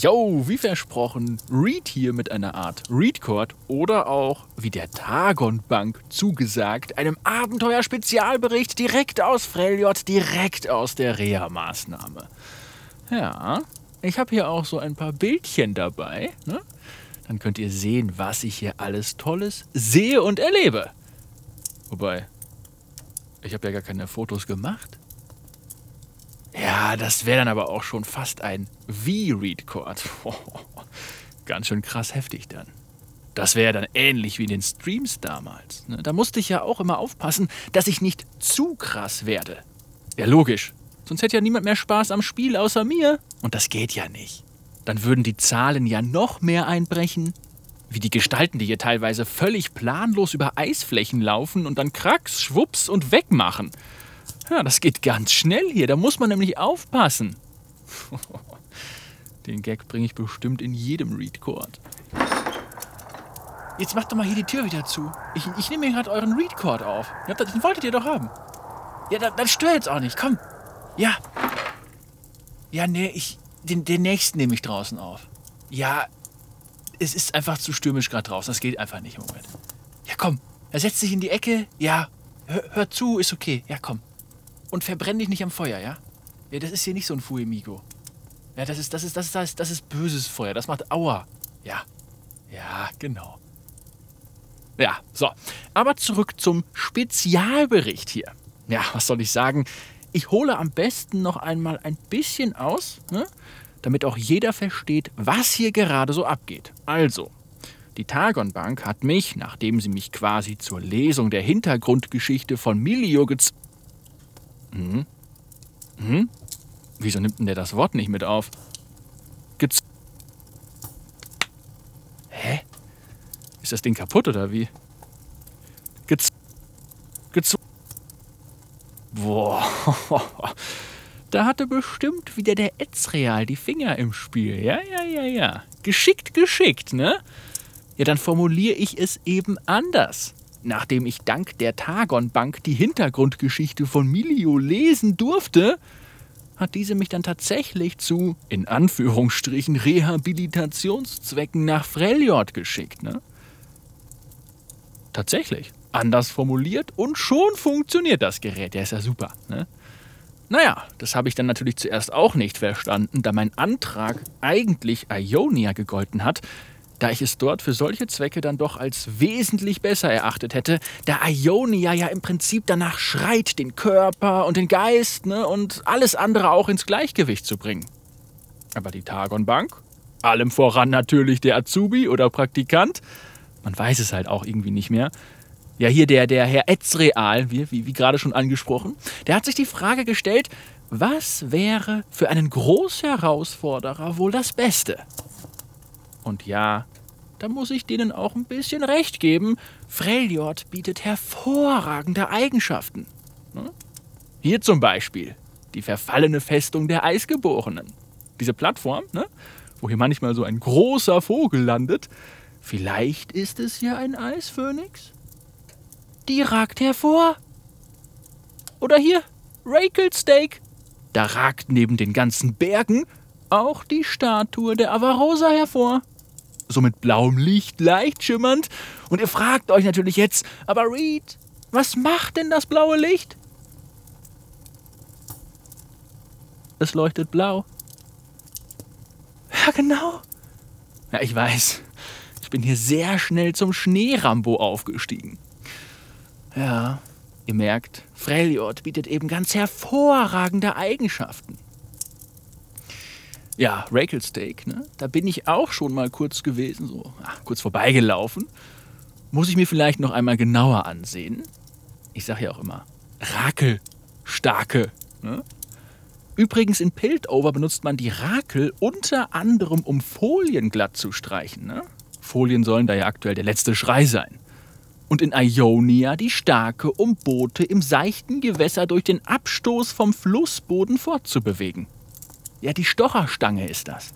Yo, wie versprochen, Reed hier mit einer Art Readcord oder auch, wie der Tagon Bank zugesagt, einem Abenteuer-Spezialbericht direkt aus Freljord, direkt aus der Reha-Maßnahme. Ja, ich habe hier auch so ein paar Bildchen dabei. Ne? Dann könnt ihr sehen, was ich hier alles Tolles sehe und erlebe. Wobei, ich habe ja gar keine Fotos gemacht. Ja, das wäre dann aber auch schon fast ein V-Read-Chord. Ganz schön krass heftig dann. Das wäre dann ähnlich wie in den Streams damals. Ne? Da musste ich ja auch immer aufpassen, dass ich nicht zu krass werde. Ja, logisch. Sonst hätte ja niemand mehr Spaß am Spiel außer mir. Und das geht ja nicht. Dann würden die Zahlen ja noch mehr einbrechen. Wie die Gestalten, die hier teilweise völlig planlos über Eisflächen laufen und dann kracks, schwupps und wegmachen. Ja, das geht ganz schnell hier, da muss man nämlich aufpassen. Den Gag bringe ich bestimmt in jedem Readcord. Jetzt macht doch mal hier die Tür wieder zu. Ich, ich nehme mir gerade euren Readcord auf. Ja, den wolltet ihr doch haben. Ja, dann, dann stör jetzt auch nicht. Komm. Ja. Ja, nee, ich. Den, den nächsten nehme ich draußen auf. Ja, es ist einfach zu stürmisch gerade draußen. Das geht einfach nicht im Moment. Ja, komm. Er setzt sich in die Ecke. Ja. Hör, hör zu, ist okay. Ja, komm und verbrenn dich nicht am Feuer, ja? Ja, das ist hier nicht so ein Fuemigo. Ja, das ist, das ist, das ist, das ist, das ist böses Feuer. Das macht Aua. Ja. Ja, genau. Ja, so. Aber zurück zum Spezialbericht hier. Ja, was soll ich sagen? Ich hole am besten noch einmal ein bisschen aus, ne? damit auch jeder versteht, was hier gerade so abgeht. Also, die Tagon Bank hat mich, nachdem sie mich quasi zur Lesung der Hintergrundgeschichte von Milio gezwungen hm? Hm? Wieso nimmt denn der das Wort nicht mit auf? Gez Hä? Ist das Ding kaputt oder wie? Gez Gez Boah. Da hatte bestimmt wieder der Etzreal die Finger im Spiel. Ja, ja, ja, ja. Geschickt, geschickt, ne? Ja, dann formuliere ich es eben anders. Nachdem ich dank der Tagon Bank die Hintergrundgeschichte von Milio lesen durfte, hat diese mich dann tatsächlich zu, in Anführungsstrichen, Rehabilitationszwecken nach Freljord geschickt, ne? Tatsächlich. Anders formuliert und schon funktioniert das Gerät. Der ist ja super, ne? Naja, das habe ich dann natürlich zuerst auch nicht verstanden, da mein Antrag eigentlich Ionia gegolten hat, da ich es dort für solche Zwecke dann doch als wesentlich besser erachtet hätte, da Ionia ja im Prinzip danach schreit, den Körper und den Geist ne, und alles andere auch ins Gleichgewicht zu bringen. Aber die Tagon Bank, allem voran natürlich der Azubi oder Praktikant, man weiß es halt auch irgendwie nicht mehr, ja, hier der, der Herr Etzreal, wie, wie, wie gerade schon angesprochen, der hat sich die Frage gestellt, was wäre für einen Großherausforderer wohl das Beste? Und ja, da muss ich denen auch ein bisschen recht geben. Freljord bietet hervorragende Eigenschaften. Ne? Hier zum Beispiel die verfallene Festung der Eisgeborenen. Diese Plattform, ne? wo hier manchmal so ein großer Vogel landet. Vielleicht ist es ja ein Eisphönix? Die ragt hervor. Oder hier, Rakelsteak. Da ragt neben den ganzen Bergen auch die Statue der Avarosa hervor so mit blauem Licht, leicht schimmernd. Und ihr fragt euch natürlich jetzt, aber Reed, was macht denn das blaue Licht? Es leuchtet blau. Ja, genau. Ja, ich weiß. Ich bin hier sehr schnell zum Schneerambo aufgestiegen. Ja, ihr merkt, Freljord bietet eben ganz hervorragende Eigenschaften. Ja, Rakelsteak, ne? Da bin ich auch schon mal kurz gewesen, so ach, kurz vorbeigelaufen. Muss ich mir vielleicht noch einmal genauer ansehen. Ich sage ja auch immer, Rakel, starke. Ne? Übrigens in Piltover benutzt man die Rakel unter anderem, um Folien glatt zu streichen. Ne? Folien sollen da ja aktuell der letzte Schrei sein. Und in Ionia die Starke, um Boote im seichten Gewässer durch den Abstoß vom Flussboden fortzubewegen. Ja, die Stocherstange ist das.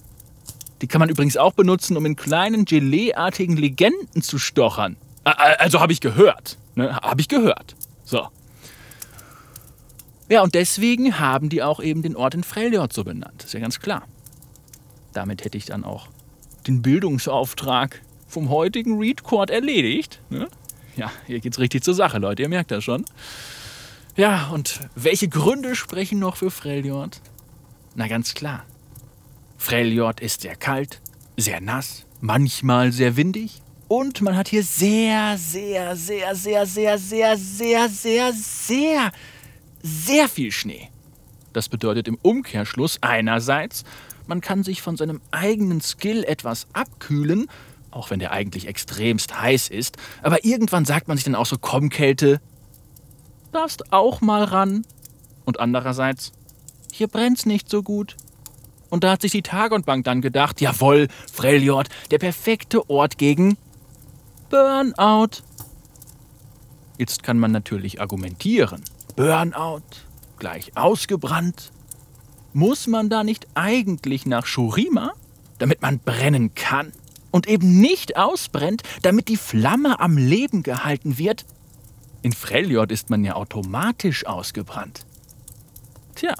Die kann man übrigens auch benutzen, um in kleinen Gelee-artigen Legenden zu stochern. Also habe ich gehört. Ne? Habe ich gehört. So. Ja, und deswegen haben die auch eben den Ort in Freljord so benannt. Ist ja ganz klar. damit hätte ich dann auch den Bildungsauftrag vom heutigen Read Court erledigt. Ne? Ja, hier geht's richtig zur Sache, Leute, ihr merkt das schon. Ja, und welche Gründe sprechen noch für Freljord? Na ganz klar. Freljord ist sehr kalt, sehr nass, manchmal sehr windig und man hat hier sehr, sehr, sehr, sehr, sehr, sehr, sehr, sehr, sehr, sehr viel Schnee. Das bedeutet im Umkehrschluss einerseits, man kann sich von seinem eigenen Skill etwas abkühlen, auch wenn der eigentlich extremst heiß ist, aber irgendwann sagt man sich dann auch so, komm Kälte, darfst auch mal ran. Und andererseits, hier brennt's nicht so gut. Und da hat sich die Tag und Bank dann gedacht, jawohl, Freljord, der perfekte Ort gegen Burnout. Jetzt kann man natürlich argumentieren. Burnout, gleich ausgebrannt. Muss man da nicht eigentlich nach Shurima, damit man brennen kann und eben nicht ausbrennt, damit die Flamme am Leben gehalten wird? In Freljord ist man ja automatisch ausgebrannt. Tja,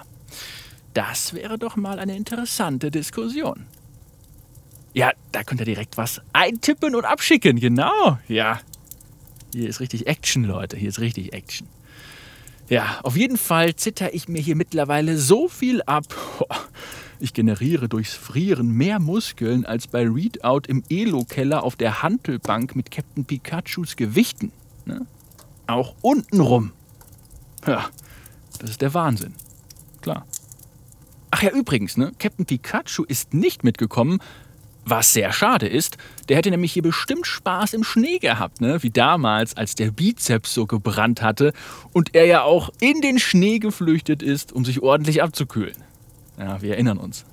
das wäre doch mal eine interessante Diskussion. Ja, da könnt ihr direkt was eintippen und abschicken, genau. Ja, hier ist richtig Action, Leute, hier ist richtig Action. Ja, auf jeden Fall zitter ich mir hier mittlerweile so viel ab. Ich generiere durchs Frieren mehr Muskeln als bei Readout im Elo-Keller auf der Hantelbank mit Captain Pikachus Gewichten. Ne? Auch untenrum. Ja, das ist der Wahnsinn. Klar. Ach ja, übrigens, ne? Captain Pikachu ist nicht mitgekommen, was sehr schade ist. Der hätte nämlich hier bestimmt Spaß im Schnee gehabt, ne? Wie damals, als der Bizeps so gebrannt hatte und er ja auch in den Schnee geflüchtet ist, um sich ordentlich abzukühlen. Ja, wir erinnern uns.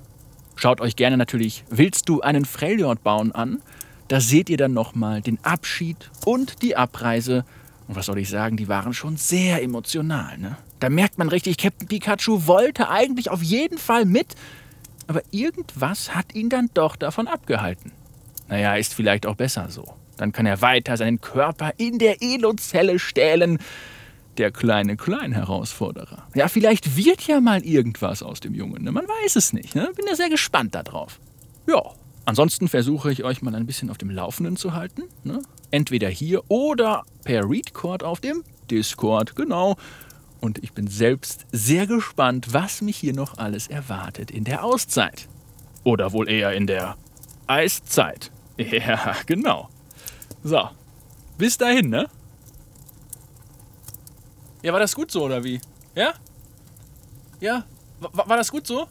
Schaut euch gerne natürlich Willst du einen Freljord bauen an? Da seht ihr dann nochmal den Abschied und die Abreise. Und was soll ich sagen, die waren schon sehr emotional, ne? Da merkt man richtig, Captain Pikachu wollte eigentlich auf jeden Fall mit, aber irgendwas hat ihn dann doch davon abgehalten. Naja, ist vielleicht auch besser so. Dann kann er weiter seinen Körper in der Elo-Zelle stählen. Der kleine Klein-Herausforderer. Ja, vielleicht wird ja mal irgendwas aus dem Jungen. Ne? Man weiß es nicht. Ne? Bin ja sehr gespannt darauf. Ja, ansonsten versuche ich euch mal ein bisschen auf dem Laufenden zu halten. Ne? Entweder hier oder per Readcord auf dem Discord. Genau. Und ich bin selbst sehr gespannt, was mich hier noch alles erwartet in der Auszeit. Oder wohl eher in der Eiszeit. Ja, genau. So, bis dahin, ne? Ja, war das gut so oder wie? Ja? Ja? War, war das gut so?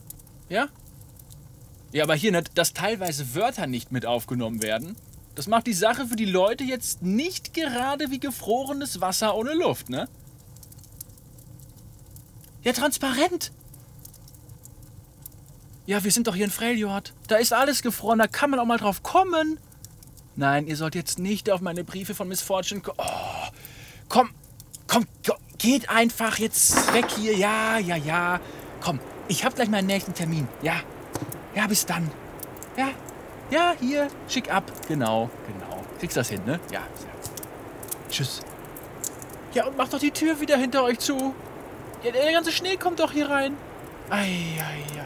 Ja? Ja, aber hier, ne, dass teilweise Wörter nicht mit aufgenommen werden, das macht die Sache für die Leute jetzt nicht gerade wie gefrorenes Wasser ohne Luft, ne? Ja, transparent. Ja, wir sind doch hier in Freljord. Da ist alles gefroren, da kann man auch mal drauf kommen. Nein, ihr sollt jetzt nicht auf meine Briefe von Miss Fortune kommen. Oh, komm, komm, komm, geht einfach jetzt weg hier. Ja, ja, ja. Komm, ich hab gleich meinen nächsten Termin. Ja, ja, bis dann. Ja, ja, hier, schick ab. Genau, genau. Kriegst das hin, ne? Ja. Tschüss. Ja, und mach doch die Tür wieder hinter euch zu. Ja, der ganze Schnee kommt doch hier rein. Ei, ei, ei.